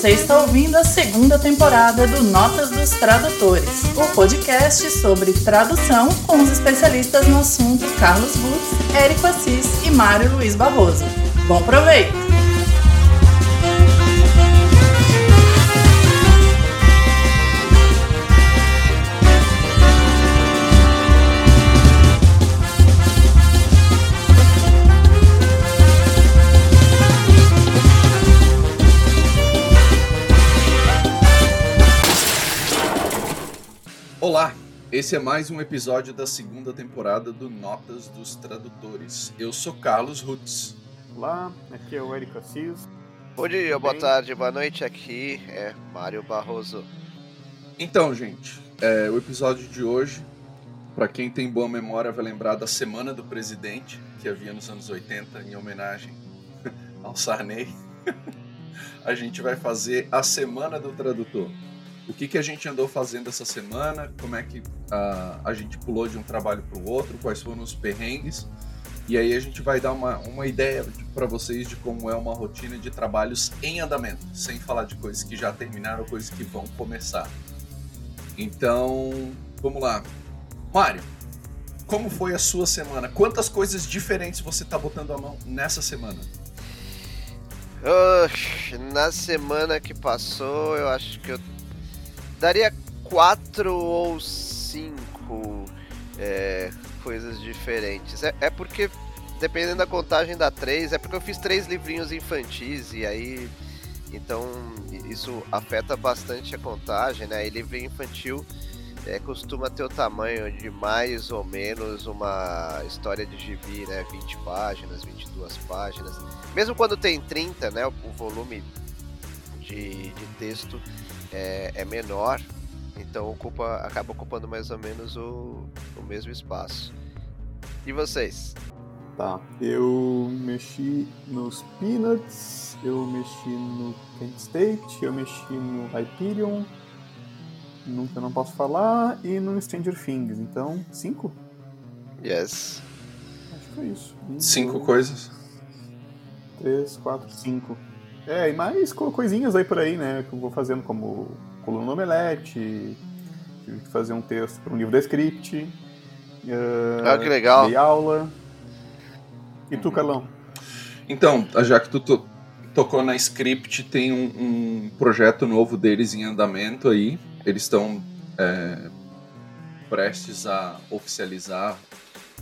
Você está ouvindo a segunda temporada do Notas dos Tradutores, o podcast sobre tradução com os especialistas no assunto Carlos Butz, Érico Assis e Mário Luiz Barroso. Bom proveito! Esse é mais um episódio da segunda temporada do Notas dos Tradutores. Eu sou Carlos Rutz. Olá, aqui é o Érico Assis. Bom dia, boa tarde, boa noite. Aqui é Mário Barroso. Então, gente, é, o episódio de hoje, para quem tem boa memória, vai lembrar da Semana do Presidente, que havia nos anos 80, em homenagem ao Sarney. A gente vai fazer a Semana do Tradutor o que, que a gente andou fazendo essa semana, como é que uh, a gente pulou de um trabalho para o outro, quais foram os perrengues. E aí a gente vai dar uma, uma ideia para vocês de como é uma rotina de trabalhos em andamento, sem falar de coisas que já terminaram coisas que vão começar. Então, vamos lá. Mário, como foi a sua semana? Quantas coisas diferentes você está botando a mão nessa semana? Uh, na semana que passou, eu acho que eu daria quatro ou cinco é, coisas diferentes. É, é, porque, dependendo da contagem da três, é porque eu fiz três livrinhos infantis e aí. Então, isso afeta bastante a contagem, né? E livrinho infantil é, costuma ter o tamanho de mais ou menos uma história de gibi, né? 20 páginas, 22 páginas. Mesmo quando tem 30, né? O volume de, de texto é, é menor, então ocupa, acaba ocupando mais ou menos o, o mesmo espaço. E vocês? Tá, eu mexi nos Peanuts, eu mexi no Kent State, eu mexi no Hyperion, nunca não posso falar, e no Stranger Things. Então, cinco? Yes. Acho que foi isso. Um, cinco dois, coisas? Três, quatro, cinco. É, e mais coisinhas aí por aí, né? Que eu vou fazendo como coluna no Omelete, tive que fazer um texto para um livro da script. Uh, ah, que legal. Dei aula. E tu, Carlão? Então, já que tu to tocou na script, tem um, um, projeto novo deles em andamento aí. Eles estão é, prestes a oficializar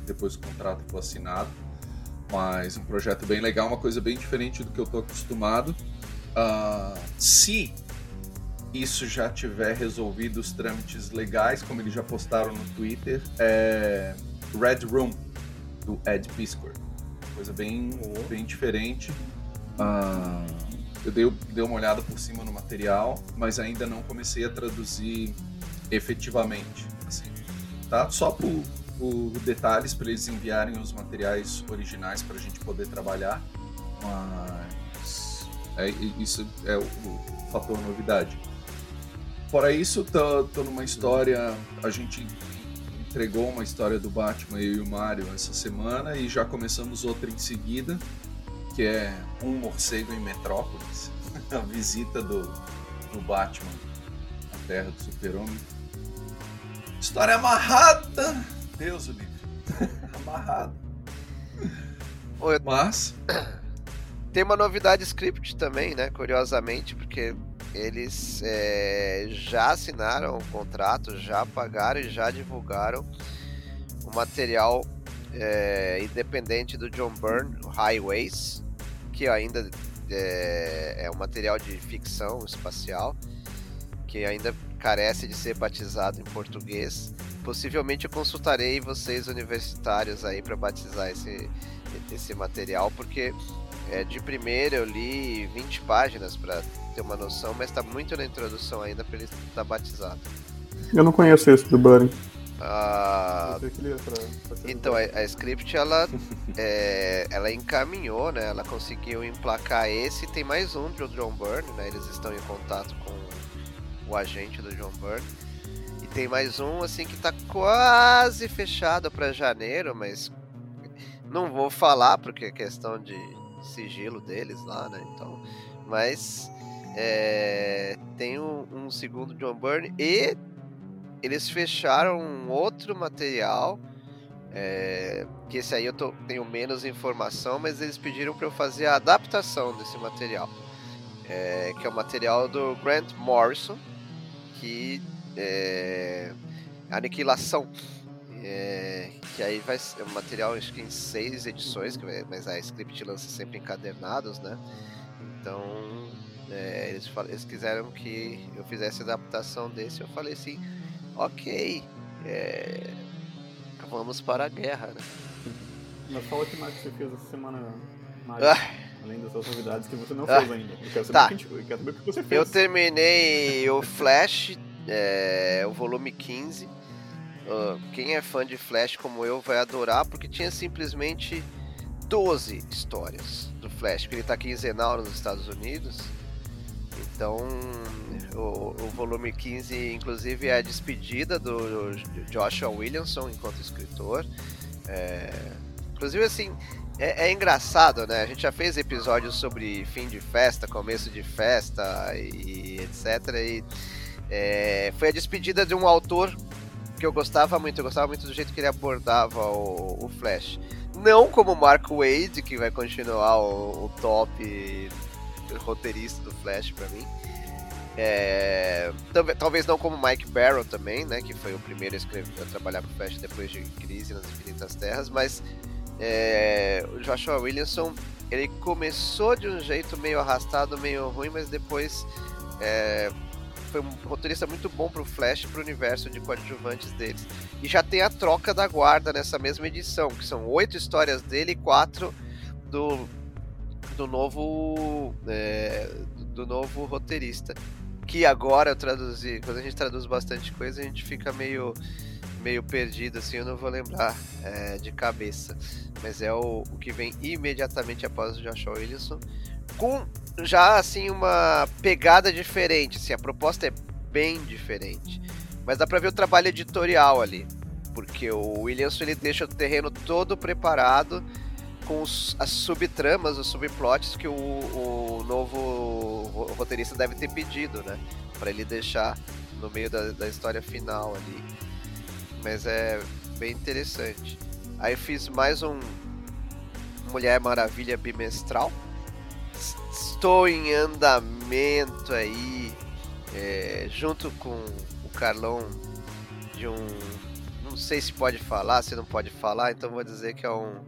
depois que o contrato for assinado mas um projeto bem legal, uma coisa bem diferente do que eu estou acostumado. Uh, se isso já tiver resolvido os trâmites legais, como eles já postaram no Twitter, é Red Room, do Ed Piskor. Coisa bem, bem diferente. Uh, eu dei, dei uma olhada por cima no material, mas ainda não comecei a traduzir efetivamente. Assim, tá? Só por, por detalhes para eles enviarem os materiais originais para a gente poder trabalhar. Mas é, isso é o, o, fator novidade. Fora isso, tô, tô numa história. A gente entregou uma história do Batman, eu e o Mario, essa semana e já começamos outra em seguida, que é Um Morcego em Metrópolis a visita do, do Batman à Terra do Super-Homem. História amarrada! Deus o livre. Amarrado. Oi, Mas. Tem uma novidade script também, né? Curiosamente, porque eles é, já assinaram o contrato, já pagaram e já divulgaram o material é, independente do John Byrne, Highways, que ainda é, é um material de ficção espacial, que ainda carece de ser batizado em português possivelmente eu consultarei vocês universitários aí para batizar esse, esse material, porque é, de primeira eu li 20 páginas para ter uma noção, mas está muito na introdução ainda para ele estar tá batizado. Eu não conheço esse do Buddy. Ah, então a, a, script ela é, ela encaminhou, né? Ela conseguiu emplacar esse. Tem mais um do John Byrne, né? Eles estão em contato com o agente do John Byrne tem mais um assim que tá quase fechado para janeiro, mas não vou falar porque é questão de sigilo deles lá, né? Então, Mas é, tem um, um, segundo John Byrne e eles fecharam um outro material. É, que esse aí eu tô, tenho menos informação, mas eles pediram para eu fazer a adaptação desse material. É, que é o material do Grant Morrison, que é Aniquilação. É, que aí vai ser um material acho que em seis edições, mas a script lança sempre encadernados, né? Então é, eles, eles quiseram que eu fizesse a adaptação desse, eu falei assim, ok, é, vamos para a guerra, né? Mas fala que mais você fez essa semana, Mário, ah. além dessas novidades que você não ah. fez ainda. Eu quero saber, tá. que, eu quero saber o que você fez. Eu terminei o Flash, é, o volume 15. Uh, quem é fã de Flash como eu vai adorar, porque tinha simplesmente 12 histórias do Flash, porque ele está quinzenal nos Estados Unidos. Então, o, o, volume 15, inclusive, é a despedida do, Joshua Williamson enquanto escritor. É, inclusive, assim, é, é, engraçado, né? A gente já fez episódios sobre fim de festa, começo de festa e etc. E é, foi a despedida de um autor que eu gostava muito. Eu gostava muito do jeito que ele abordava o, o Flash. Não como Mark Wade, que vai continuar o, o top roteirista do Flash para mim. É, talvez não como Mike Barrow também, né, que foi o primeiro a, escrever, a trabalhar com Flash depois de Crise nas Infinitas Terras, mas é, o Joshua Williamson ele começou de um jeito meio arrastado, meio ruim, mas depois é, foi um roteirista muito bom pro Flash e pro universo de coadjuvantes deles. E já tem a troca da guarda nessa mesma edição, que são oito histórias dele e quatro do do novo é, do novo roteirista. Que agora eu traduzi, quando a gente traduz bastante coisa, a gente fica meio meio perdido assim, eu não vou lembrar é, de cabeça. Mas é o, o que vem imediatamente após o Joshua Williamson, com já assim uma pegada diferente, assim, a proposta é bem diferente. Mas dá pra ver o trabalho editorial ali, porque o Williamson ele deixa o terreno todo preparado com os, as subtramas, os subplots que o, o novo roteirista deve ter pedido, né? Para ele deixar no meio da, da história final ali. Mas é bem interessante. Aí eu fiz mais um Mulher Maravilha bimestral. Estou em andamento aí, é, junto com o Carlão, de um. Não sei se pode falar, se não pode falar, então vou dizer que é um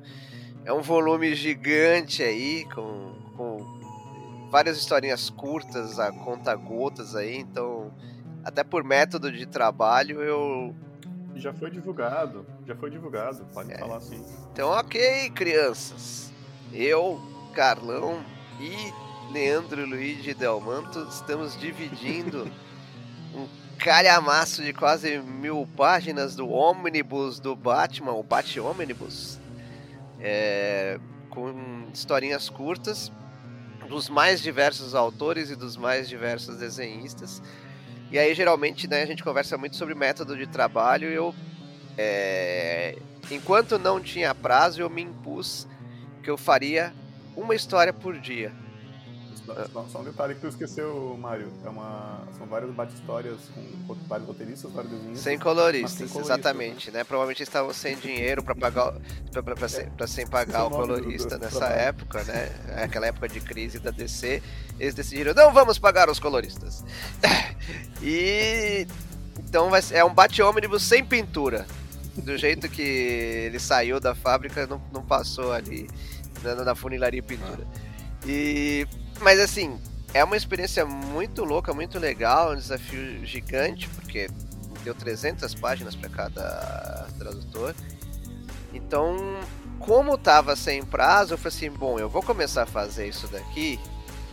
é um volume gigante aí, com, com várias historinhas curtas, a conta gotas aí, então até por método de trabalho eu. Já foi divulgado, já foi divulgado, pode é. falar assim. Então, ok, crianças. Eu, Carlão e Leandro Luiz de Delmanto estamos dividindo um calhamaço de quase mil páginas do ônibus do Batman, o Bat-Ônibus, é, com historinhas curtas dos mais diversos autores e dos mais diversos desenhistas. E aí, geralmente, né, a gente conversa muito sobre método de trabalho. Eu, é, enquanto não tinha prazo, eu me impus que eu faria uma história por dia. Só, só um detalhe que tu esqueceu, Mário. É uma, são várias bate-histórias com vários roteiristas, vários desenhistas. Sem coloristas, sem coloristas exatamente. Né? Provavelmente estavam sem dinheiro para pagar pra, pra, sem, pra sem pagar o colorista do, do, nessa época, né? Aquela época de crise da DC. Eles decidiram, não vamos pagar os coloristas. e então vai é um bate-ônibus sem pintura. Do jeito que ele saiu da fábrica, não, não passou ali na, na funilaria pintura. E mas assim, é uma experiência muito louca, muito legal, um desafio gigante, porque deu 300 páginas para cada tradutor. Então, como tava sem prazo, eu falei assim, bom, eu vou começar a fazer isso daqui,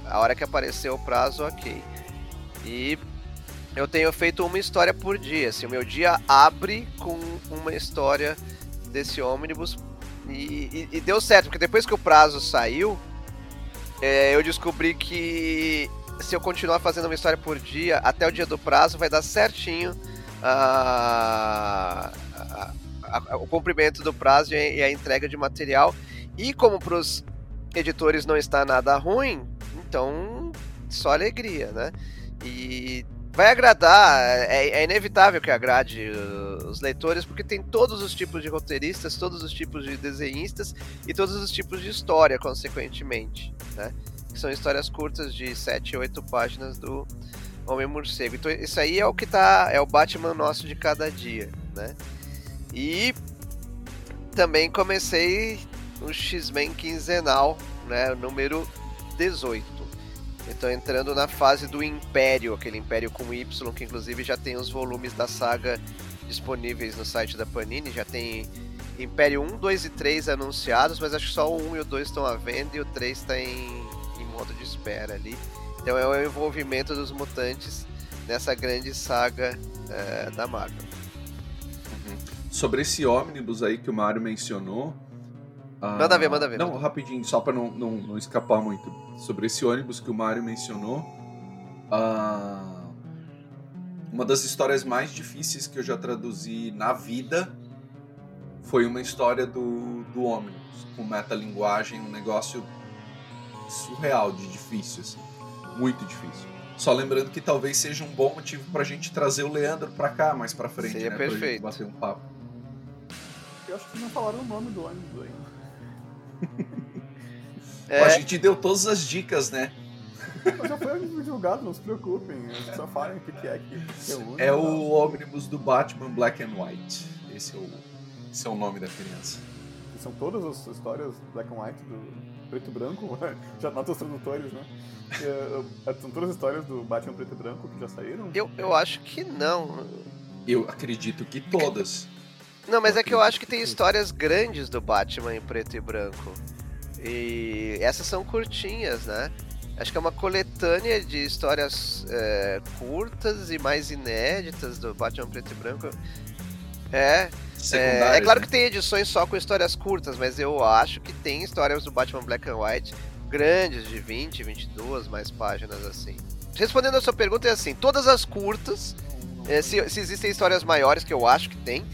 a hora que aparecer o prazo, ok. E eu tenho feito uma história por dia, assim, o meu dia abre com uma história desse ônibus e, e, e deu certo, porque depois que o prazo saiu, é, eu descobri que se eu continuar fazendo uma história por dia, até o dia do prazo, vai dar certinho a, a, a, o cumprimento do prazo e a entrega de material. E como para os editores não está nada ruim, então só alegria, né? E vai agradar, é, é, inevitável que agrade os leitores, porque tem todos os tipos de roteiristas, todos os tipos de desenhistas e todos os tipos de história, consequentemente, né? Que são histórias curtas de 7, 8 páginas do Homem-Morcego. Então isso aí é o que tá, é o Batman nosso de cada dia, né? E também comecei o X-Men quinzenal, né, número 18. Estou entrando na fase do Império, aquele Império com Y, que inclusive já tem os volumes da saga disponíveis no site da Panini, já tem Império 1, 2 e 3 anunciados, mas acho que só o 1 e o 2 estão à venda e o 3 está em, em modo de espera ali. Então é o envolvimento dos mutantes nessa grande saga é, da Marvel sobre esse ônibus aí que o Mário mencionou. Ah, manda ver, manda ver. Não, rapidinho, só para não, não, não, escapar muito. Sobre esse ônibus que o Mário mencionou. Ah, uma das histórias mais difíceis que eu já traduzi na vida foi uma história do, do ônibus, com metalinguagem, um negócio surreal de difícil, assim. Muito difícil. Só lembrando que talvez seja um bom motivo pra gente trazer o Leandro pra cá mais pra frente, Seria né? Perfeito. Pra gente bater um papo. Eu acho que não falaram o nome do ônibus ainda. É. A gente deu todas as dicas, né? Mas já foi divulgado, não se preocupem. Só falem o que é que reúne. É o ônibus do Batman Black and White. Esse é o, esse é o nome da criança. E são todas as histórias Black and White do preto e branco? já nota os tradutores, né? É, são todas as histórias do Batman preto e branco que já saíram? Eu, eu acho que não. Eu acredito que todas. Não, mas é que eu acho que tem histórias grandes do Batman em preto e branco. E essas são curtinhas, né? Acho que é uma coletânea de histórias é, curtas e mais inéditas do Batman preto e branco. É. É, é, claro né? que tem edições só com histórias curtas, mas eu acho que tem histórias do Batman Black and White grandes, de 20, 22 mais páginas assim. Respondendo a sua pergunta, é assim: todas as curtas, é, se, se existem histórias maiores, que eu acho que tem,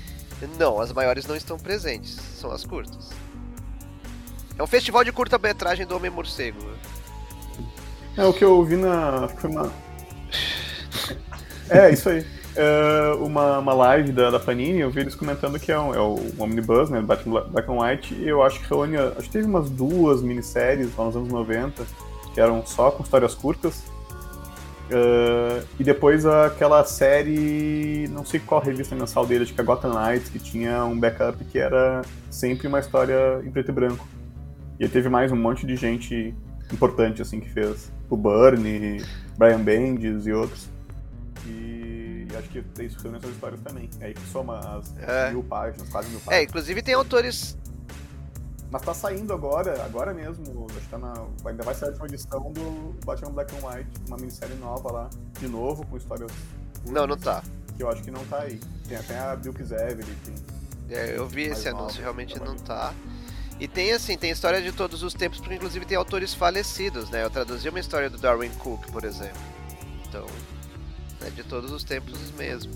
não, as maiores não estão presentes, são as curtas. É um festival de curta-metragem do Homem-Morcego. É o que eu ouvi na. Foi uma. É, isso aí. É uma, uma live da, da Panini, eu vi eles comentando que é, um, é o Omnibus, né? Batman Black and White, e eu acho que reúne. Acho que teve umas duas minisséries lá nos anos 90, que eram só com histórias curtas. Uh, e depois aquela série, não sei qual revista mensal dele, acho que é Gotham Knights, que tinha um backup que era sempre uma história em preto e branco. E aí teve mais um monte de gente importante, assim, que fez. O Burnie, Brian Bendis e outros. E, acho que isso foi nessas histórias também. Aí que soma as é. mil páginas, quase mil é, páginas. É, inclusive tem autores mas tá saindo agora, agora mesmo, acho que tá na, ainda vai sair uma edição do Batman Black and White, uma minissérie nova lá, de novo, com histórias... Não, não tá. Que eu acho que não tá aí. Tem até a Bill tem... É, eu vi esse anúncio, realmente não tá. E tem assim, tem história de todos os tempos, porque inclusive tem autores falecidos, né? Eu traduzi uma história do Darwin Cook, por exemplo. Então, é de todos os tempos mesmo.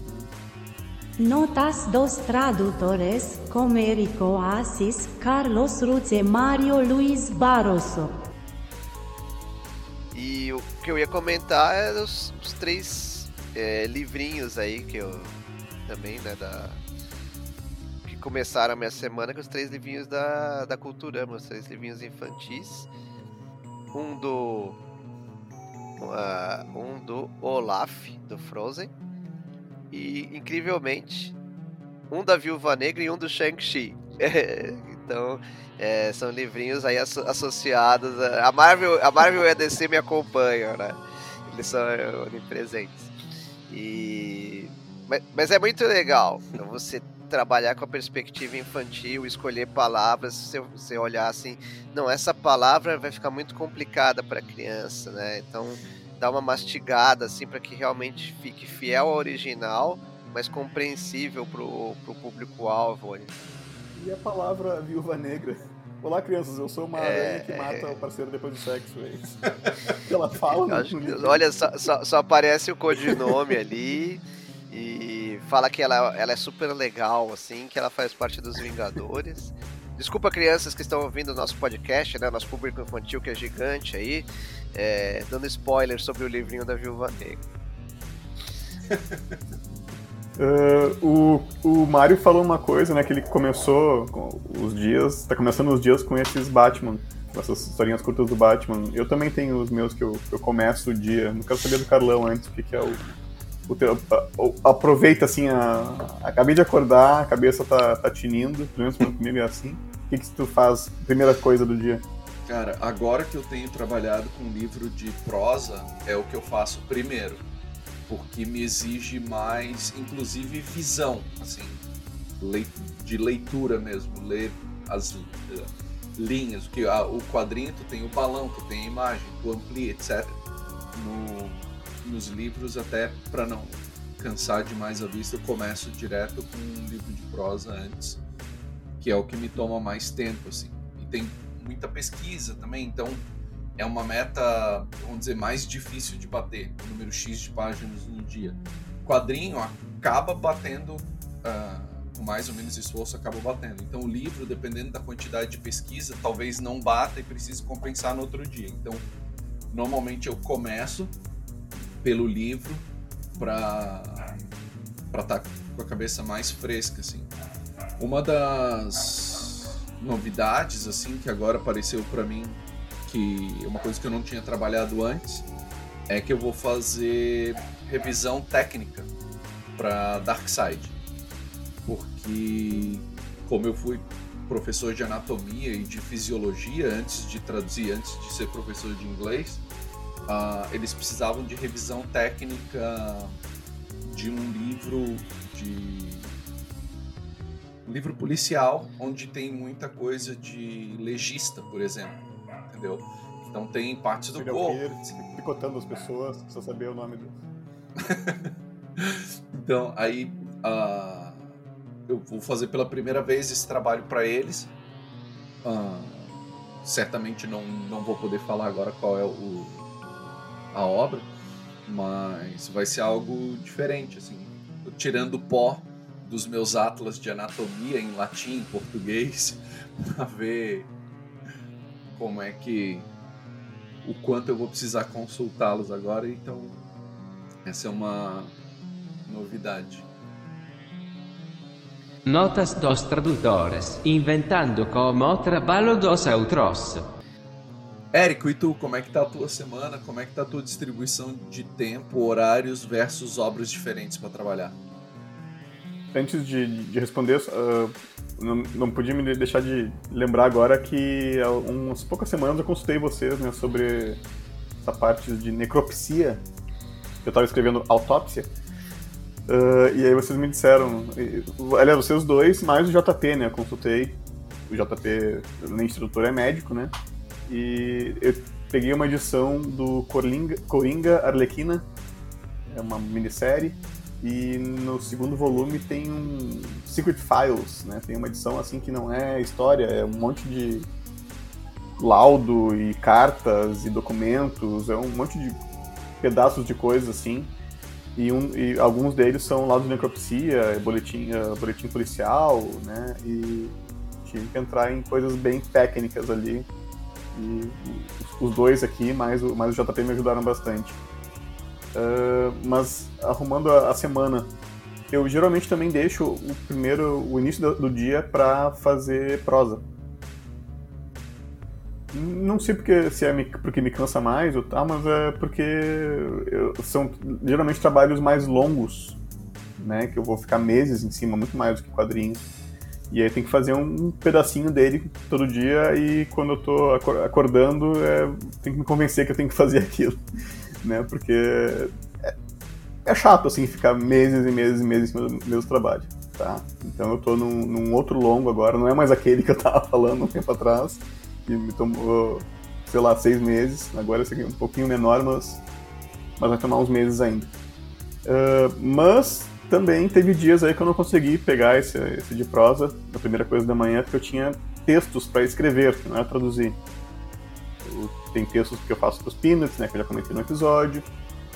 Notas dos tradutores, Comerico Assis, Carlos Ruz e Mário Luiz Barroso. E o que eu ia comentar é os, os três é, livrinhos aí que eu também, né, da que começaram a minha semana com os três livrinhos da, da Culturama, os três livrinhos infantis. Um do uh, um do Olaf do Frozen e, incrivelmente, um da Viúva Negra e um do Shang-Chi. então, é, são livrinhos aí asso associados. A, a, Marvel, a Marvel e a DC me acompanham, né? Eles são onipresentes. E... Mas, mas é muito legal então, você trabalhar com a perspectiva infantil, escolher palavras, se você olhar assim, não, essa palavra vai ficar muito complicada para criança, né? Então, dar uma mastigada assim para que realmente fique fiel ao original, mas compreensível pro, pro público-alvo. E a palavra viúva negra? Olá, crianças, eu sou uma é... aranha que mata o parceiro depois do sexo. É isso. ela fala. Acho, olha, só, só, só, aparece o codinome ali e fala que ela, ela é super legal, assim, que ela faz parte dos Vingadores. Desculpa crianças que estão ouvindo o nosso podcast, né? Nosso público infantil que é gigante aí, é, dando spoiler sobre o livrinho da Viúva Negra. uh, o, o Mario falou uma coisa, né? Que ele começou os dias. tá começando os dias com esses Batman. Com essas historinhas curtas do Batman. Eu também tenho os meus que eu, eu começo o dia. Não quero saber do Carlão antes, o que, é o. o teu, aproveita assim, a, acabei de acordar, a cabeça tá, tá tinindo, pelo menos comigo é assim. O que, que tu faz, primeira coisa do dia? Cara, agora que eu tenho trabalhado com livro de prosa, é o que eu faço primeiro porque me exige mais, inclusive, visão, assim, de leitura mesmo, ler as uh, linhas, que o quadrinho tu tem o balão, tu tem a imagem, tu amplia, etc. No, nos livros, até para não cansar demais a vista, eu começo direto com um livro de prosa antes, que é o que me toma mais tempo, assim. E tem muita pesquisa também, então é uma meta, vamos dizer, mais difícil de bater, o número X de páginas no dia. Quadrinho acaba batendo, uh, com mais ou menos esforço, acaba batendo. Então o livro, dependendo da quantidade de pesquisa, talvez não bata e precise compensar no outro dia. Então, normalmente eu começo pelo livro para estar tá com a cabeça mais fresca, assim. Uma das novidades, assim, que agora apareceu para mim que é uma coisa que eu não tinha trabalhado antes, é que eu vou fazer revisão técnica para Darkseid. Porque como eu fui professor de anatomia e de fisiologia antes de traduzir, antes de ser professor de inglês, uh, eles precisavam de revisão técnica de um livro de livro policial onde tem muita coisa de legista, por exemplo entendeu? Então tem partes do corpo. Picotando as pessoas, só saber o nome do. então, aí uh, eu vou fazer pela primeira vez esse trabalho para eles. Uh, certamente não, não vou poder falar agora qual é o, a obra, mas vai ser algo diferente, assim, tirando o pó dos meus atlas de anatomia em latim, em português, para ver como é que o quanto eu vou precisar consultá-los agora, então essa é uma novidade. Notas dos tradutores, inventando como trabalho dos outros. Érico, e tu, como é que tá a tua semana? Como é que tá a tua distribuição de tempo, horários versus obras diferentes para trabalhar? Antes de, de responder, uh, não, não podia me deixar de lembrar agora que há umas poucas semanas eu consultei vocês né, sobre essa parte de necropsia. Eu estava escrevendo autópsia. Uh, e aí vocês me disseram, aliás, vocês dois, mais o JP, né? Eu consultei. O JP, nem instrutor, é médico, né? E eu peguei uma edição do Coringa, Coringa Arlequina, é uma minissérie, e no segundo volume tem um Secret Files, né? Tem uma edição assim que não é história, é um monte de laudo e cartas e documentos, é um monte de pedaços de coisas assim. E, um, e alguns deles são laudo de necropsia, boletim, uh, boletim policial, né? E tive que entrar em coisas bem técnicas ali. E os dois aqui, mais o, mais o JP, me ajudaram bastante. Uh, mas arrumando a, a, semana, eu geralmente também deixo o primeiro, o início do, do dia para fazer prosa. Não sei porque se é porque me cansa mais ou tal, mas é porque eu, são geralmente trabalhos mais longos, né? Que eu vou ficar meses em cima, muito mais do que quadrinhos. E aí tem que fazer um pedacinho dele todo dia e quando eu tô acordando, é, tem que me convencer que eu tenho que fazer aquilo né? Porque é, é, chato, assim, ficar meses e meses e meses do mesmo trabalho, tá? Então eu tô num, num, outro longo agora, não é mais aquele que eu tava falando um tempo atrás, que me tomou, sei lá, seis meses. Agora esse aqui é um pouquinho menor, mas, mas vai tomar uns meses ainda. Uh, mas também teve dias aí que eu não consegui pegar esse, esse de prosa, na primeira coisa da manhã, porque eu tinha textos para escrever, não é traduzir. Tem textos que eu faço para os Peanuts, né, que eu já comentei no episódio.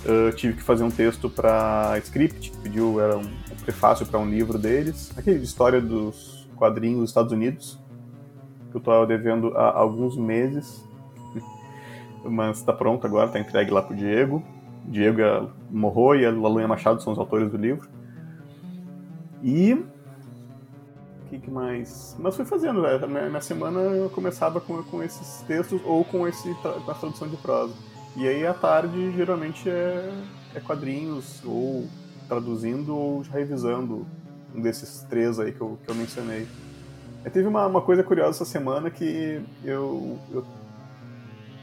Uh, tive que fazer um texto para Script, que pediu, era um, um prefácio para um livro deles, aquele de história dos quadrinhos dos Estados Unidos. que eu tô devendo há alguns meses. Mas está pronto agora, está entregue lá pro Diego. Diego é Morro e a Lalunha Machado são os autores do livro. E. Que, que, mais? Mas fui fazendo, né? Minha semana eu começava com, com esses textos ou com, esse, com a tradução de prosa. E aí à tarde geralmente é, é quadrinhos, ou traduzindo ou revisando um desses três aí que eu, que eu mencionei. Teve uma, uma coisa curiosa essa semana que eu, eu,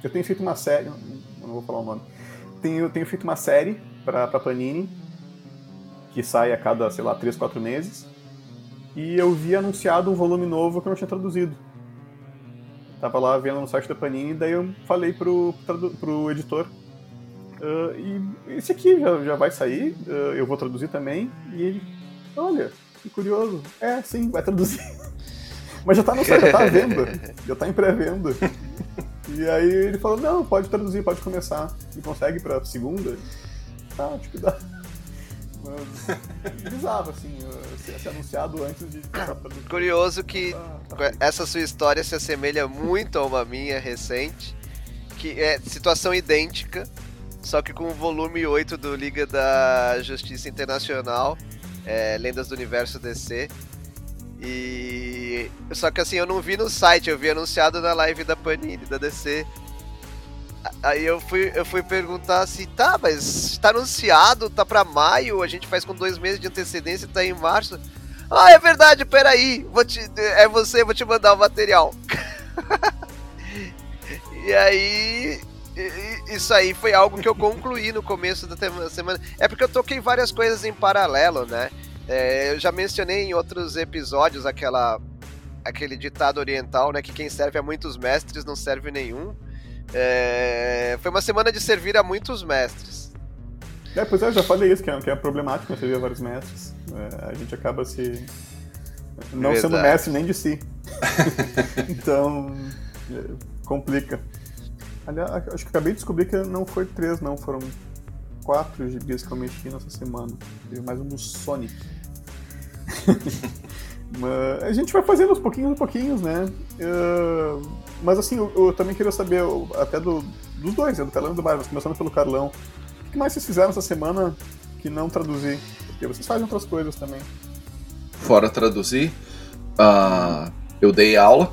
eu tenho feito uma série, não vou falar o nome, tenho, tenho feito uma série para Panini que sai a cada, sei lá, 3, 4 meses. E eu vi anunciado um volume novo que eu não tinha traduzido. Tava lá vendo no site da Panini, daí eu falei pro, pro editor. Uh, e esse aqui já, já vai sair, uh, eu vou traduzir também. E ele, olha, que curioso. É, sim, vai traduzir. Mas já tá no site, já tá à venda. Já tá em pré-venda. E aí ele falou, não, pode traduzir, pode começar. E consegue pra segunda? Tá, tipo, dá. bizarro, assim, ser, ser, anunciado antes de. Curioso que tá, tá essa sua história se assemelha muito a uma minha recente, que é situação idêntica, só que com o volume 8 do Liga da Justiça Internacional, é, Lendas do Universo DC. E. Só que assim, eu não vi no site, eu vi anunciado na live da Panini, da DC. Aí eu fui, eu fui perguntar assim, tá, mas tá anunciado, tá pra maio, a gente faz com dois meses de antecedência, tá em março. Ah, é verdade, peraí, vou te, é você, vou te mandar o material. e aí, isso aí foi algo que eu concluí no começo da semana. É porque eu toquei várias coisas em paralelo, né? É, eu já mencionei em outros episódios aquela, aquele ditado oriental, né? Que quem serve a muitos mestres não serve nenhum. É, foi uma semana de servir a muitos mestres. É, pois é, eu já falei isso, que é, que é problemático servir a vários mestres. É, a gente acaba se. não Verdade. sendo mestre nem de si. então. É, complica. Aliás, acho que acabei de descobrir que não foi três, não, foram quatro gibis que eu mexi nessa semana. Teve mais um do Sonic. A gente vai fazendo aos pouquinhos, aos pouquinhos, né? Uh, mas assim, eu, eu, também queria saber até do, dos dois, né? do Carlão e do Barba, começando pelo Carlão. O que mais vocês fizeram essa semana que não traduzir? Porque vocês fazem outras coisas também. Fora traduzir, uh, eu dei aula,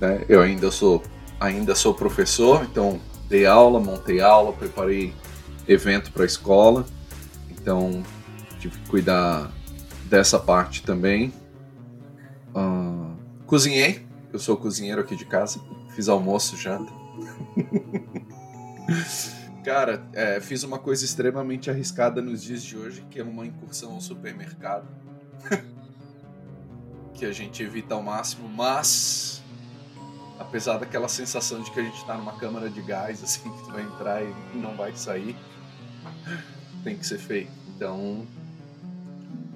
né? Eu ainda sou, ainda sou professor, então dei aula, montei aula, preparei evento para a escola, então tive que cuidar dessa parte também. Uh, cozinhei, eu sou cozinheiro aqui de casa, fiz almoço, janta. Cara, é, fiz uma coisa extremamente arriscada nos dias de hoje, que é uma incursão ao supermercado. que a gente evita ao máximo, mas apesar daquela sensação de que a gente está numa câmara de gás, assim, que tu vai entrar e não vai sair, tem que ser feito. Então,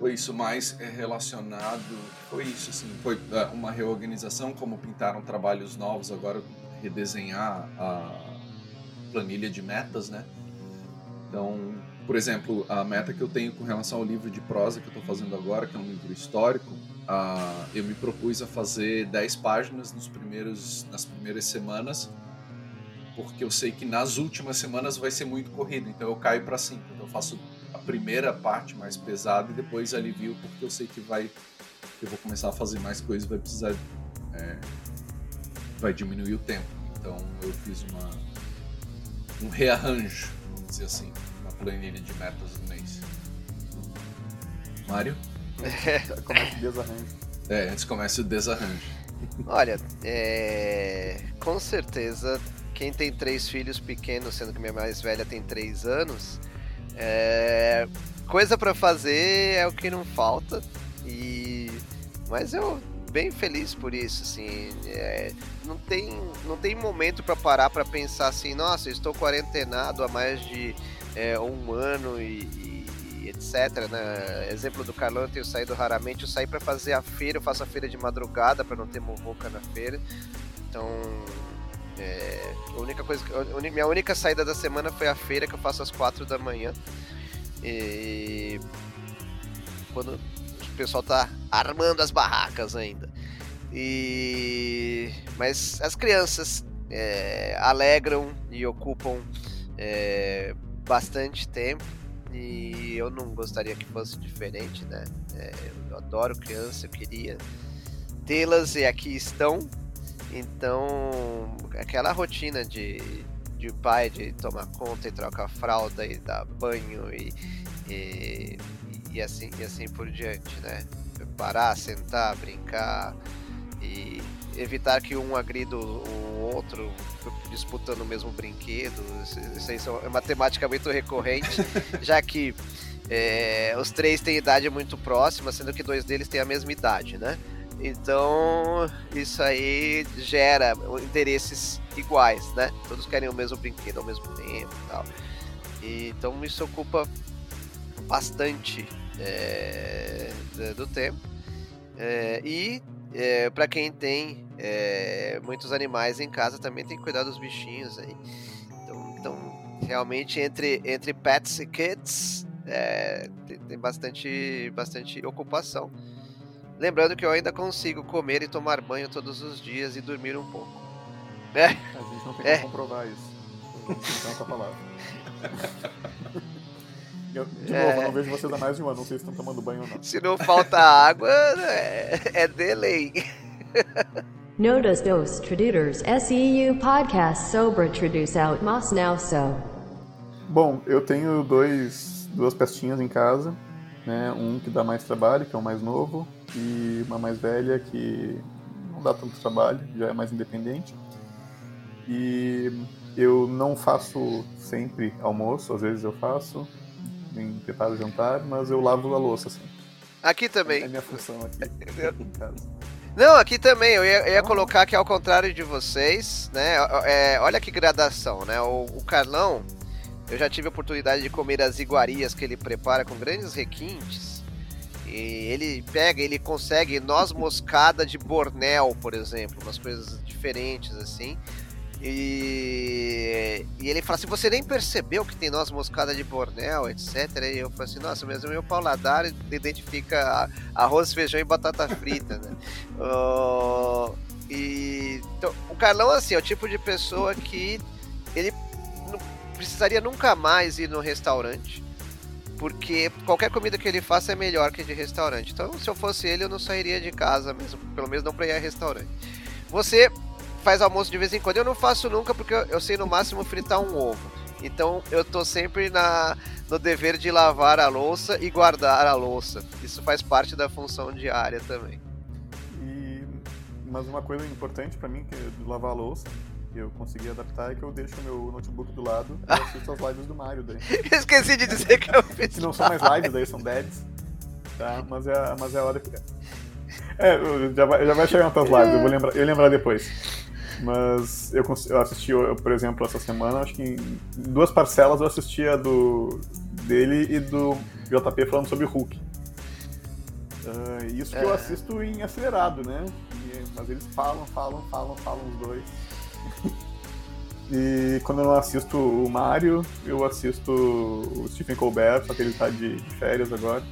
foi isso mais é, relacionado foi isso assim foi é, uma reorganização como pintaram trabalhos novos agora redesenhar a planilha de metas né? Então por exemplo a meta que eu tenho com relação ao livro de prosa que eu estou fazendo agora que é um livro histórico uh, eu me propus a fazer 10 páginas nos primeiros nas primeiras semanas porque eu sei que nas últimas semanas vai ser muito corrido então eu caio para 5 então eu faço primeira parte mais pesada e depois alivio porque eu sei que vai eu vou começar a fazer mais coisas vai precisar é, vai diminuir o tempo. Então eu fiz uma um rearranjo vamos dizer assim na planilha de metas do mês. Mário? Começa o desarranjo. É antes começa o desarranjo. Olha é... com certeza quem tem três filhos pequenos, sendo que minha mais velha tem três anos, é, coisa para fazer é o que não falta. E mas eu bem feliz por isso, assim, é, não tem não tem momento para parar para pensar assim, nossa, estou quarentenado há mais de é, um ano e, e, e, etc. Né? Exemplo do Carlão, eu tenho saído raramente, eu saí para fazer a feira, eu faço a feira de madrugada para não ter movoca na feira, então é, a única coisa, a minha única saída da semana foi a feira que eu faço às quatro da manhã. E quando o pessoal tá armando as barracas ainda. E mas as crianças é, alegram e ocupam é, bastante tempo e eu não gostaria que fosse diferente, né? É, eu adoro criança, eu queria tê-las e aqui estão. Então, aquela rotina de, de pai de tomar conta e trocar fralda e dar banho e, e, e, assim, e assim por diante, né? Parar, sentar, brincar e evitar que um agrida o outro disputando o mesmo brinquedo. Isso, isso é uma temática muito recorrente, já que é, os três têm idade muito próxima, sendo que dois deles têm a mesma idade, né? Então, isso aí gera interesses iguais, né? Todos querem o mesmo brinquedo ao mesmo tempo e tal. E, então, isso ocupa bastante é, do tempo. É, e é, para quem tem muitos animais em casa, também tem que cuidar dos bichinhos aí. Então, então realmente, entre, entre pets e kids, tem, tem bastante, bastante ocupação. Lembrando que eu ainda consigo comer e tomar banho todos os dias e dormir um pouco. É. A gente não tem é. como comprovar isso. Então, essa palavra. Eu, de é... novo, eu não vejo vocês há mais de um ano, não sei se estão tomando banho ou não. Se não falta água, é, é delay. Notas dos Tradutors SEU Podcast sobre tradução mas não so. Bom, eu tenho dois, duas pestinhas em casa, né? Um que dá mais trabalho, que é o mais novo, e uma mais velha que não dá tanto trabalho, já é mais independente. E eu não faço sempre almoço, às vezes eu faço, em preparo jantar, mas eu lavo a louça assim. Aqui também. É minha função aqui, aqui em casa. Não, aqui também, eu ia, eu ia, colocar que ao contrário de vocês, né? É, olha que gradação, né? O, o, Carlão, eu já tive a oportunidade de comer as iguarias que ele prepara com grandes requintes. E ele pega, ele consegue noz moscada de Bornel, por exemplo, umas coisas diferentes assim. E, e ele fala assim: você nem percebeu que tem noz moscada de Bornel, etc. E eu falo assim: nossa, mas o meu paladar identifica arroz, feijão e batata frita, né? uh, e, então, o Carlão, assim, é o tipo de pessoa que ele precisaria nunca mais ir no restaurante porque qualquer comida que ele faça é melhor que de restaurante. Então, se eu fosse ele, eu não sairia de casa mesmo, pelo menos não para ir a restaurante. Você faz almoço de vez em quando, eu não faço nunca porque eu sei no máximo fritar um ovo. Então, eu tô sempre na no dever de lavar a louça e guardar a louça. Isso faz parte da função diária também. E mas uma coisa importante para mim que é lavar a louça eu consegui adaptar é que eu deixo o meu notebook do lado e assisto as lives do Mario daí. Esqueci de dizer que eu fiz. Que não são mais lives, daí são deads. Tá? Mas é, mas é a hora que. É, já vai, já vai chegar outras lives, eu vou lembrar, eu lembrar depois. Mas eu, eu assisti, eu, por exemplo, essa semana, acho que em duas parcelas eu assisti a do dele e do JP falando sobre o Hulk. Uh, isso que é. eu assisto em acelerado, né? E, mas eles falam, falam, falam, falam os dois. E quando eu não assisto o Mario, eu assisto o Stephen Colbert, só que ele tá de, de férias agora.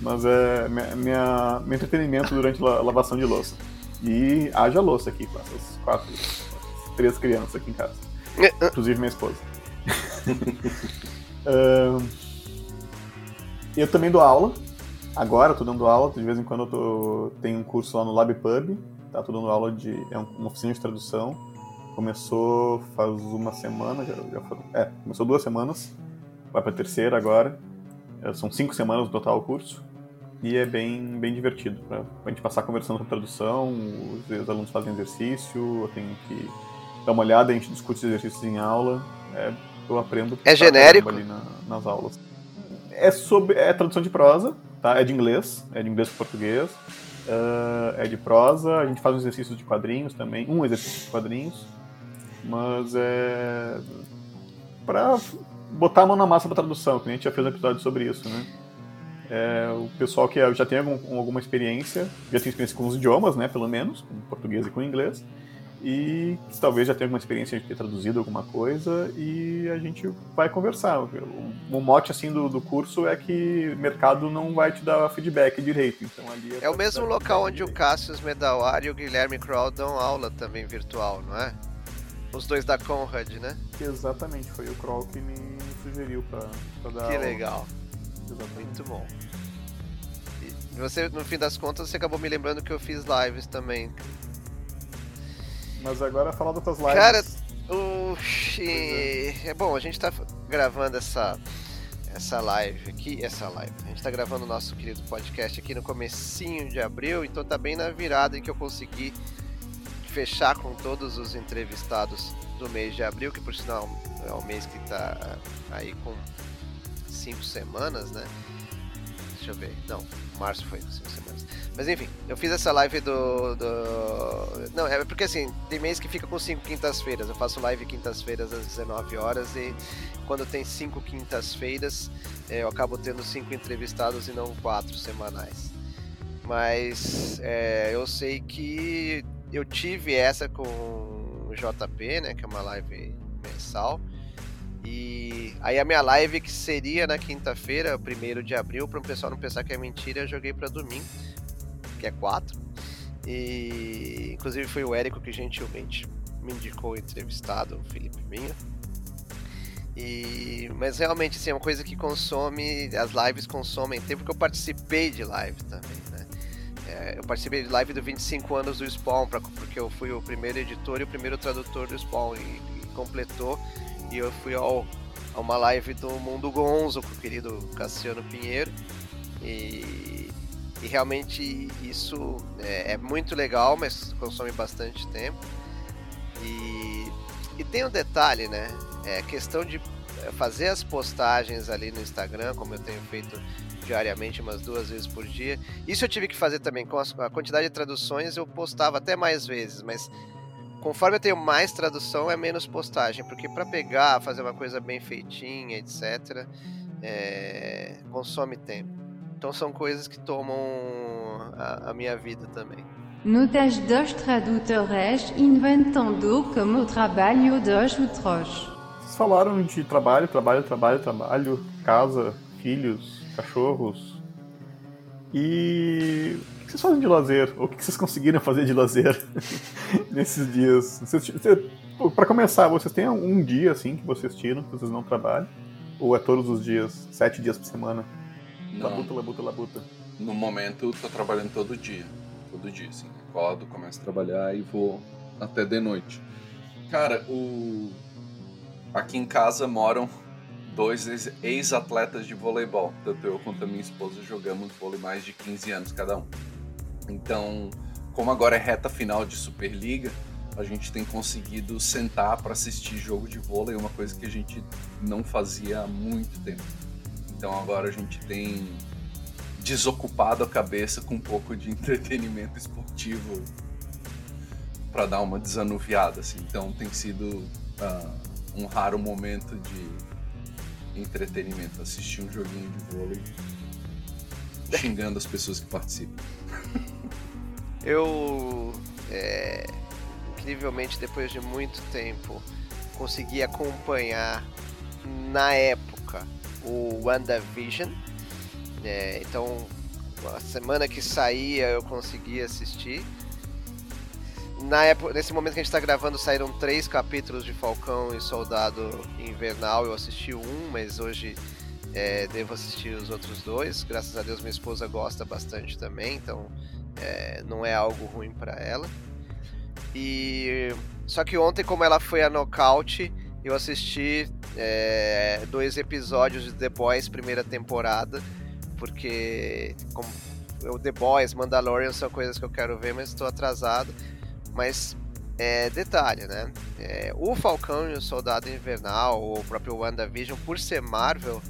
Mas é minha, minha, meu entretenimento durante a lavação de louça. E haja louça aqui com essas quatro, três crianças aqui em casa. Inclusive minha esposa. eu também dou aula. Agora eu tô dando aula, de vez em quando eu tô, tenho um curso lá no LabPub. Tá? Tô dando aula de. É uma oficina de tradução Começou faz uma semana, já, já foram, é, começou duas semanas, vai para a terceira agora. É, são cinco semanas no total o curso e é bem, bem divertido para a gente passar conversando com tradução. Os, os, alunos fazem exercício, eu tenho que dar uma olhada, a gente discute os exercícios em aula. É, eu aprendo. É genérico? Ali na, nas aulas. É sobre é tradução de prosa, tá? É de inglês, é de inglês para português. Uh, é de prosa, a gente faz um exercício de quadrinhos também, um exercício de quadrinhos. Mas é. Pra botar a mão na massa pra tradução, que a gente já fez um episódio sobre isso, né? É, o pessoal que já tem algum, alguma experiência, já tem experiência com os idiomas, né, pelo menos, com português e com inglês, e talvez já tenha alguma experiência de ter traduzido alguma coisa e a gente vai conversar. O, o mote assim do, do curso é que o mercado não vai te dar feedback direito, então ali é, é o mesmo local onde direito. o Cassius Medawar e o Guilherme Kroll dão aula também virtual, não é? Os dois da Conrad, né? Exatamente, foi o Kroll que me sugeriu para dar Que legal. Exatamente. Muito bom. E você, no fim das contas, você acabou me lembrando que eu fiz lives também. Mas agora falar das tuas lives. Cara, Oxi. É bom, a gente tá gravando essa essa live aqui, essa live. A gente tá gravando o nosso querido podcast aqui no comecinho de abril, então tá bem na virada em que eu consegui fechar com todos os entrevistados do mês de abril, que por sinal é o mês que tá aí com cinco semanas, né? Deixa eu ver. Não, março foi cinco semanas. Mas enfim, eu fiz essa live do, do. Não, é porque assim, tem mês que fica com cinco quintas-feiras. Eu faço live quintas-feiras às 19 horas e quando tem cinco quintas-feiras, é, eu acabo tendo cinco entrevistados e não quatro semanais. Mas é, eu sei que eu tive essa com o JP, né? Que é uma live mensal. E aí a minha live que seria na quinta-feira, primeiro de abril, para o pessoal não pensar que é mentira, eu joguei para domingo que é 4. E inclusive foi o Érico que gentilmente me indicou o entrevistado, o Felipe Minha. E, mas realmente assim, é uma coisa que consome, as lives consomem tempo, porque eu participei de live também? É, eu participei de live do 25 anos do Spawn, pra, porque eu fui o primeiro editor e o primeiro tradutor do Spawn, e, e completou, e eu fui ao, a uma live do Mundo Gonzo com o querido Cassiano Pinheiro, e e realmente isso é, é, muito legal, mas consome bastante tempo. E, e tem um detalhe, né? É questão de fazer as postagens ali no Instagram, como eu tenho feito diariamente, umas duas vezes por dia. Isso eu tive que fazer também. Com a quantidade de traduções, eu postava até mais vezes, mas conforme eu tenho mais tradução, é menos postagem, porque para pegar, fazer uma coisa bem feitinha, etc., é, consome tempo. Então são coisas que tomam a, a minha vida também. Notas dos tradutores inventando como trabalho dos outros. Vocês falaram de trabalho, trabalho, trabalho, trabalho, casa, filhos, cachorros. E o que vocês fazem de lazer? Ou o que vocês conseguiram fazer de lazer nesses dias? Para começar, vocês têm um dia assim que vocês tiram, que vocês não trabalham? Ou é todos os dias, sete dias por semana? Não. Labuta, labuta, labuta. No momento, tô trabalhando todo dia. Todo dia, assim. Acordo, começo a trabalhar e vou até de noite. Cara, o... aqui em casa moram dois ex-atletas de voleibol. Tanto eu quanto a minha esposa jogamos vôlei mais de 15 anos cada um. Então, como agora é reta final de Superliga, a gente tem conseguido sentar para assistir jogo de vôlei, uma coisa que a gente não fazia há muito tempo. Então agora a gente tem desocupado a cabeça com um pouco de entretenimento esportivo para dar uma desanuviada, assim. Então tem sido uh, um raro momento de entretenimento, assistir um joguinho de vôlei xingando as pessoas que participam. Eu, é, incrivelmente, depois de muito tempo, consegui acompanhar na época o WandaVision. É, então, a semana que saía eu consegui assistir. Na época, nesse momento que a gente está gravando, saíram três capítulos de Falcão e Soldado Invernal. Eu assisti um, mas hoje é, devo assistir os outros dois. Graças a Deus, minha esposa gosta bastante também, então é, não é algo ruim para ela. E só que ontem, como ela foi a nocaute, eu assisti é, dois episódios de The Boys primeira temporada, porque como, o The Boys, Mandalorian são coisas que eu quero ver, mas estou atrasado. Mas é, detalhe, né? É, o Falcão e o Soldado Invernal, ou o próprio WandaVision, por ser Marvel,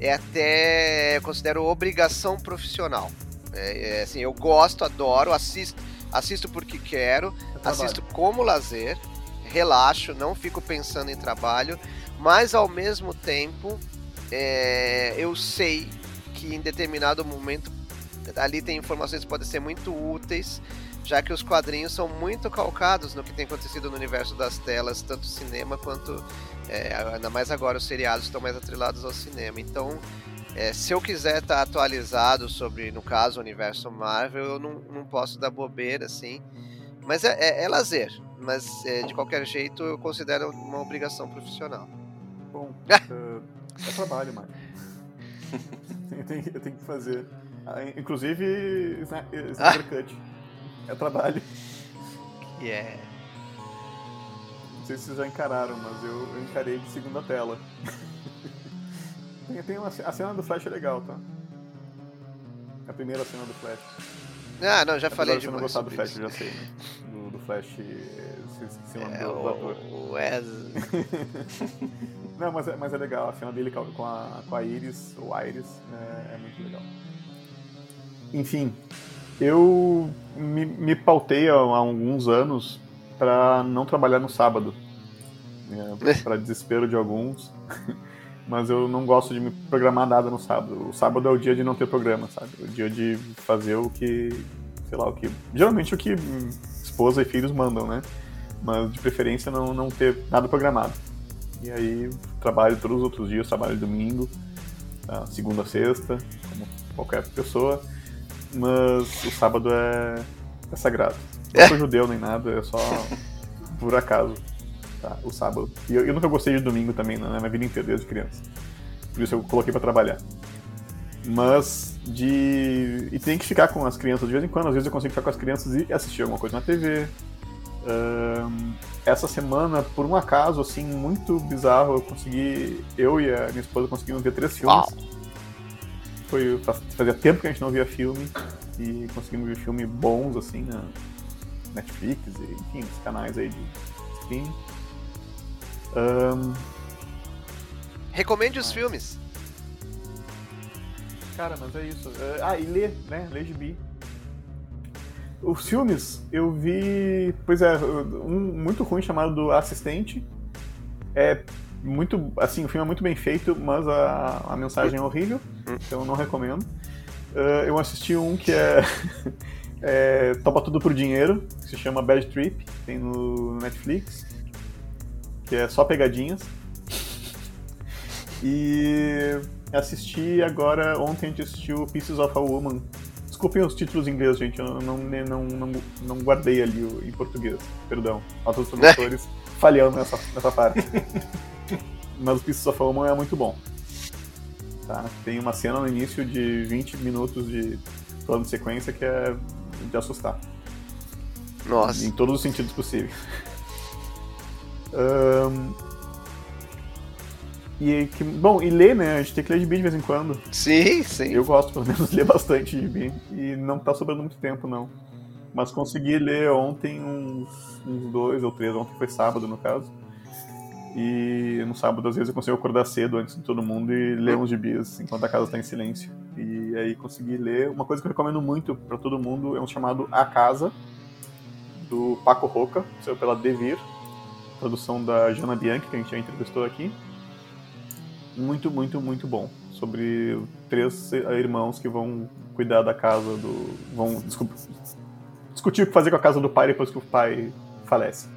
é até eu considero obrigação profissional. É, é, assim, eu gosto, adoro, assisto, assisto porque quero, assisto como lazer, relaxo, não fico pensando em trabalho, mas ao mesmo tempo é, eu sei que em determinado momento ali tem informações que podem ser muito úteis, já que os quadrinhos são muito calcados no que tem acontecido no universo das telas, tanto cinema quanto, é, ainda mais agora, os seriados estão mais atrelados ao cinema. Então, é, se eu quiser estar atualizado sobre, no caso, o universo Marvel, eu não, não posso dar bobeira, assim. Mas é, é, é lazer, mas é, de qualquer jeito eu considero uma obrigação profissional. Bom, uh, é trabalho, mano. eu, tenho, eu tenho que fazer. Ah, Inclusive, Snyder Cut. É trabalho. Yeah. Não sei se vocês já encararam, mas eu, eu encarei de segunda tela. tem, tem uma, a cena do Flash é legal, tá? A primeira cena do Flash. Ah, não, já Apesar falei de você não gostar do Flash, isso. eu já sei, né? Do, do Flash, se esqueci o nome É, do, do ator. o, Wes- Não, mas é, mas é legal, a cena dele com a- com a, com a Iris, ou Iris, é, é muito legal. Enfim, eu me, me pautei há, há alguns anos para não trabalhar no sábado. É, para desespero de alguns. Mas eu não gosto de me programar nada no sábado. O sábado é o dia de não ter programa, sabe? O dia de fazer o que. Sei lá, o que. Geralmente o que esposa e filhos mandam, né? Mas de preferência não, não ter nada programado. E aí trabalho todos os outros dias, trabalho domingo, tá? segunda a sexta, como qualquer pessoa. Mas o sábado é, é sagrado. Não sou judeu nem nada, é só por acaso. Tá, o sábado. E eu, eu nunca gostei de domingo também, né, na minha vida inteira, desde criança. Por isso eu coloquei pra trabalhar. Mas de. E tem que ficar com as crianças de vez em quando, às vezes eu consigo ficar com as crianças e assistir alguma coisa na TV. Ahn, essa semana, por um acaso, assim, muito bizarro, eu consegui. Eu e a minha esposa conseguimos ver três filmes. Uau. Foi, faz- fazia tempo que a gente não via filme e conseguimos ver filmes bons, assim, na Netflix e, enfim, os canais aí de streaming. Ahn, Recomende os filmes. Cara, mas é isso. É, Ah, e ler, né? Ler gibi. Os filmes, eu vi. Pois é, um muito ruim chamado Assistente. É muito. Assim, o filme é muito bem feito, mas a, a mensagem é horrível, então não recomendo. Ah, eu assisti um que é. é Topa Tudo por Dinheiro, que se chama Bad Trip, tem no Netflix, que é só pegadinhas. E assisti agora, ontem a gente assistiu Pieces of a Woman. Desculpem os títulos em inglês, gente, eu não, não, não, não guardei ali em português, perdão. Altos tradutores falhando nessa, nessa parte. Mas o Pieces of a Woman é muito bom. Tá? Tem uma cena no início de 20 minutos de plano de sequência que é de assustar. Nossa. Em todos os sentidos possíveis. Ahn, e que, bom, e ler, né? A gente tem que ler gibi de vez em quando. Sim, sim. Eu gosto, pelo menos, de ler bastante gibi. E não tá sobrando muito tempo, não. Mas consegui ler ontem uns, uns dois ou três, ontem foi sábado, no caso. E no sábado, às vezes, eu consigo acordar cedo antes de todo mundo e ler uns gibis enquanto a casa tá em silêncio. E aí consegui ler. Uma coisa que eu recomendo muito pra todo mundo é um chamado A Casa, do Paco Roca, saiu pela Devir, tradução da Jana Bianchi, que a gente já entrevistou aqui. Muito, muito, muito bom. Sobre três irmãos que vão cuidar da casa do. vão desculpa, discutir o que fazer com a casa do pai depois que o pai falece.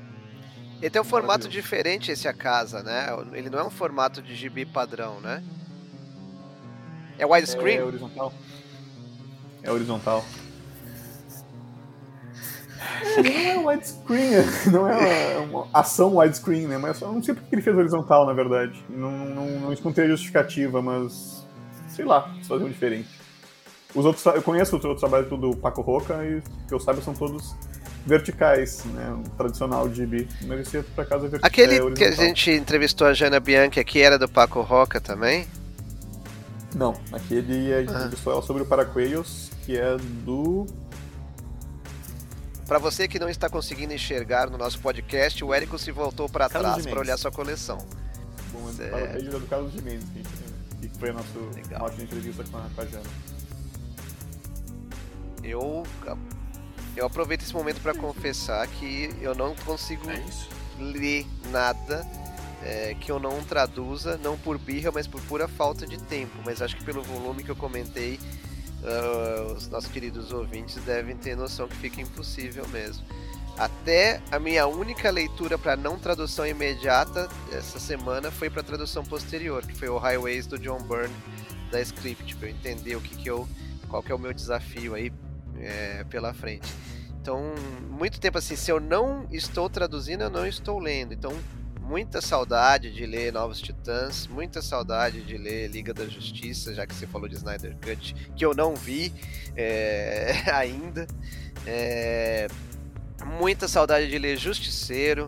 Ele tem um formato diferente esse A Casa, né? Ele não é um formato de gibi padrão, né? É widescreen? É horizontal. É horizontal. É, não é widescreen, não é uma ação widescreen, né? Mas eu não sei porque ele fez horizontal, na verdade. Não, não, não encontrei justificativa, mas. sei lá, eles faziam diferente. Os outros, eu conheço os outros trabalhos do Paco Roca e que eu saiba são todos verticais, né? O tradicional de gibi. Mas esse por acaso é vertical. Aquele é que a gente entrevistou a Jana Bianchi aqui era do Paco Roca também? Não, aquele a gente Ah. entrevistou ela sobre o Paraqueios, que é do. Pra você que não está conseguindo enxergar no nosso podcast, o Érico se voltou pra Carlos trás para olhar sua coleção. Bom, é do. Paraqueios é do Carlos de Mendes, que, foi a nossa Legal. nossa entrevista com a, com a Jana. Eu eu aproveito esse momento para confessar que eu não consigo É ler nada é, que eu não traduza, não por birra, mas por pura falta de tempo. Mas acho que pelo volume que eu comentei, uh, os nossos queridos ouvintes devem ter noção que fica impossível mesmo. Até a minha única leitura para não tradução imediata essa semana foi para tradução posterior, que foi o Highways do John Byrne da Script, para eu entender o que, que eu, qual que é o meu desafio aí é, pela frente. Então, muito tempo assim, se eu não estou traduzindo, eu não estou lendo. Então, muita saudade de ler Novos Titãs, muita saudade de ler Liga da Justiça, já que você falou de Snyder Cut, que eu não vi é, ainda. É, muita saudade de ler Justiceiro,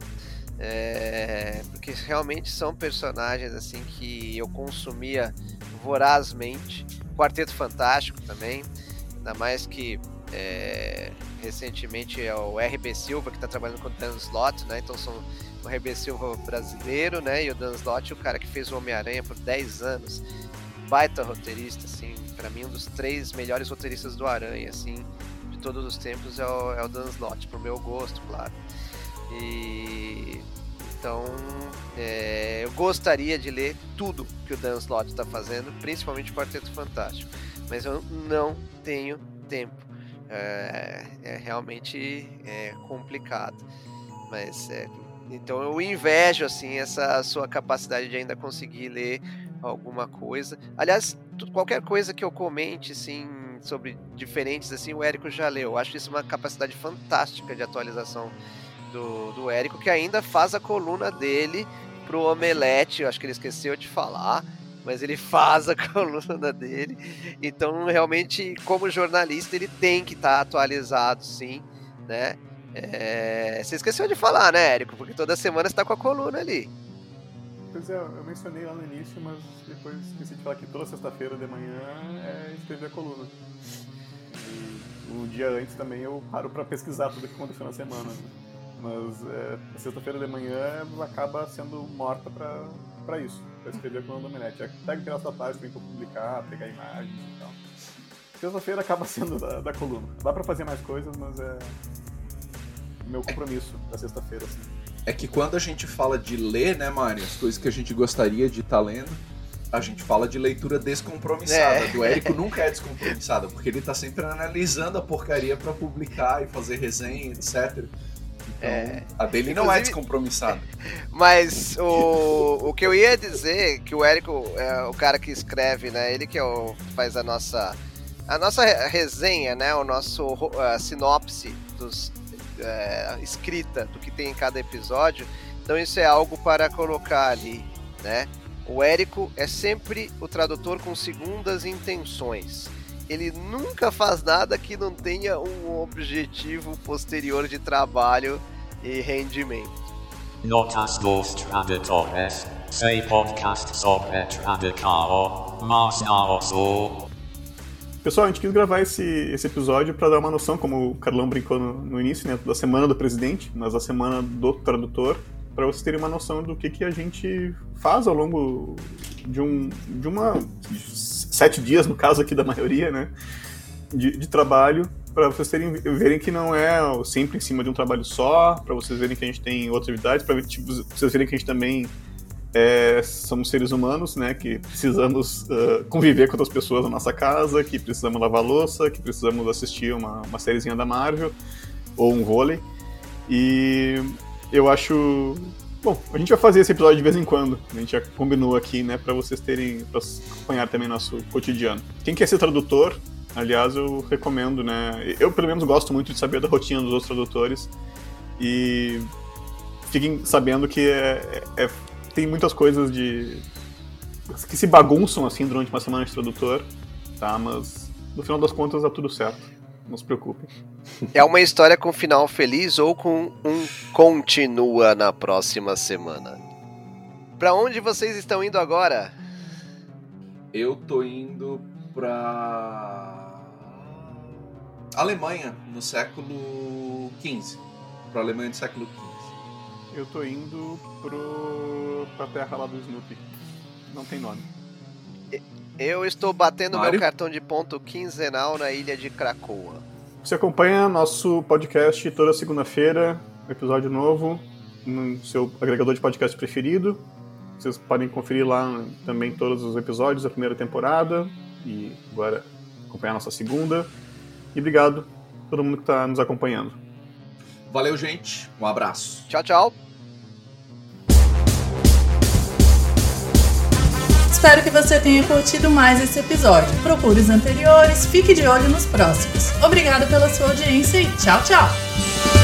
é, porque realmente são personagens assim que eu consumia vorazmente. Quarteto Fantástico também, ainda mais que é, recentemente é o RB Silva que está trabalhando com o Dan Slott, né? Então são o RB Silva brasileiro, né? E o Dan Slott, o cara que fez o Homem-Aranha por 10 anos. Baita roteirista, assim, para mim um dos três melhores roteiristas do Aranha, assim, de todos os tempos é o, é o Dan Slott, pro meu gosto, claro. E então é, eu gostaria de ler tudo que o Dan Slott está fazendo, principalmente o Quarteto Fantástico, mas eu não tenho tempo é, é realmente é complicado. Mas é, então eu invejo assim essa sua capacidade de ainda conseguir ler alguma coisa. Aliás, qualquer coisa que eu comente assim sobre diferentes assim, o Érico já leu. Eu acho isso uma capacidade fantástica de atualização do, do Érico, que ainda faz a coluna dele pro Omelete. Eu acho que ele esqueceu de falar mas ele faz a coluna dele. Então, realmente, como jornalista, ele tem que estar tá atualizado, sim, né? É... Você esqueceu de falar, né, Érico? Porque toda semana está com a coluna ali. Pois é, eu mencionei lá no início, mas depois esqueci de falar que toda sexta-feira de manhã é escrever a coluna. E um dia antes também eu paro para pesquisar tudo que aconteceu na semana. Mas é, sexta-feira de manhã acaba sendo morta para isso para escrever a coluna do Omelete. É, pega aquela sua página para publicar, pegar imagens e tal. Sexta-feira acaba sendo da, da coluna. Dá para fazer mais coisas, mas é meu compromisso da sexta-feira, assim. É que quando a gente fala de ler, né, Mário, as coisas que a gente gostaria de estar tá lendo, a gente fala de leitura descompromissada. É. Do Érico nunca é descompromissada, porque ele tá sempre analisando a porcaria para publicar e fazer resenha, etc. Então, é, a dele não é descompromissada. Mas o, o que eu ia dizer, que o Érico é o cara que escreve, né? Ele que é o, faz a nossa a nossa resenha, né? O nosso sinopse dos é, escrita do que tem em cada episódio. Então isso é algo para colocar ali, né? O Érico é sempre o tradutor com segundas intenções ele nunca faz nada que não tenha um objetivo posterior de trabalho e rendimento. Notas dos tradutores, sei podcast sobre tradução, mas não sou. Pessoal, a gente quis gravar esse, esse episódio para dar uma noção, como o Carlão brincou no, no início, né, da semana do presidente, mas da semana do tradutor, para vocês terem uma noção do que, que a gente faz ao longo de, um, de uma sete dias, no caso aqui da maioria, né? De, de trabalho, para vocês terem, verem que não é sempre em cima de um trabalho só, para vocês verem que a gente tem outras atividades, para tipo, vocês verem que a gente também é, somos seres humanos, né? Que precisamos uh, conviver com outras pessoas na nossa casa, que precisamos lavar louça, que precisamos assistir uma, uma sériezinha da Marvel ou um vôlei. E eu acho Bom, a gente vai fazer esse episódio de vez em quando. A gente já combinou aqui, né, para vocês terem, pra acompanhar também nosso cotidiano. Quem quer ser tradutor, aliás, eu recomendo, né? Eu, pelo menos, gosto muito de saber da rotina dos outros tradutores. E fiquem sabendo que é, é, tem muitas coisas de. que se bagunçam, assim, durante uma semana de tradutor, tá? Mas no final das contas dá tudo certo. Não se preocupem. É uma história com final feliz ou com um continua na próxima semana? Para onde vocês estão indo agora? Eu tô indo pra Alemanha no século XV. Pra Alemanha do século XV. Eu tô indo pro pra terra lá do Snoopy. Não tem nome. Eu estou batendo Mário? meu cartão de ponto quinzenal na ilha de Cracoa. Você acompanha nosso podcast toda segunda-feira, episódio novo, no seu agregador de podcast preferido. Vocês podem conferir lá também todos os episódios da primeira temporada e agora acompanhar nossa segunda. E obrigado a todo mundo que está nos acompanhando. Valeu, gente. Um abraço. Tchau, tchau. Espero que você tenha curtido mais esse episódio. Procure os anteriores, fique de olho nos próximos. Obrigado pela sua audiência e tchau, tchau!